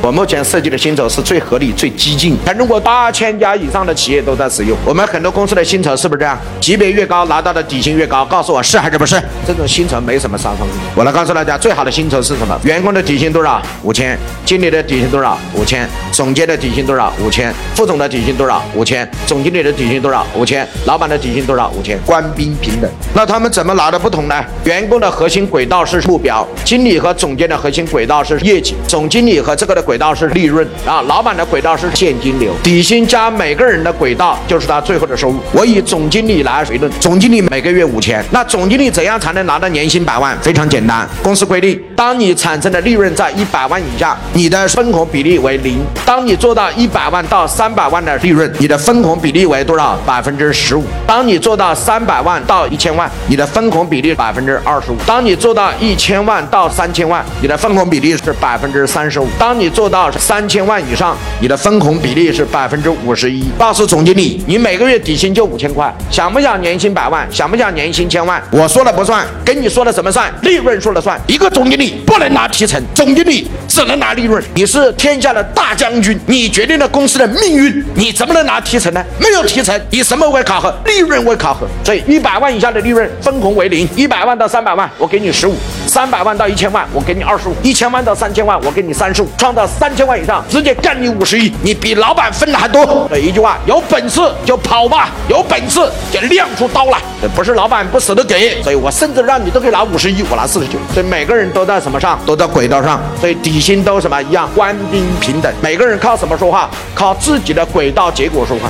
我目前设计的薪酬是最合理、最激进，全中国八千家以上的企业都在使用。我们很多公司的薪酬是不是这样？级别越高，拿到的底薪越高。告诉我是还是不是？这种薪酬没什么杀伤力。我来告诉大家，最好的薪酬是什么？员工的底薪多少？五千。经理的底薪多少？五千。总监的底薪多少？五千。副总的底薪多少？五千。总经理的底薪多少？五千。老板的底薪多少？五千。官兵平等。那他们怎么拿的不同呢？员工的核心轨道是目标，经理和总监的核心轨道是业绩，总经理和这个的轨道是利润啊，老板的轨道是现金流。底薪加每个人的轨道就是他最后的收入。我以总经理来推论，总经理每个月五千，那总经理怎样才能拿到年薪百万？非常简单，公司规定，当你产生的利润在一百万以下，你的分红比例为零；当你做到一百万到三百万的利润，你的分红比例为多少？百分之十五。当你做到三百万到一千万，你的分红比例百分之二十五。当你做到一千万到三千万，你的分红比例是百分之三十五。当你做到三千万以上，你的分红比例是百分之五十一。告诉总经理，你每个月底薪就五千块，想不想年薪百万？想不想年薪千万？我说了不算，跟你说了什么算？利润说了算。一个总经理不能拿提成，总经理只能拿利润。你是天下的大将军，你决定了公司的命运，你怎么能拿提成呢？没有提成，以什么为考核？利润为考核。所以一百万以下的利润分红为零，一百万到三百万我给你十五，三百万到一千万我给你二十五，一千万到三千万我给你三十五，创造三千万以上直接干你五十亿，你比老板分的还多。所以一句话，有本事就跑吧，有本事就亮出刀来。不是老板不舍得给，所以我甚至让你都可以拿五十亿，我拿四十九。所以每个人都在什么上，都在轨道上，所以底薪都什么一样，官兵平等。每个人靠什么说话？靠自己的轨道结果说话。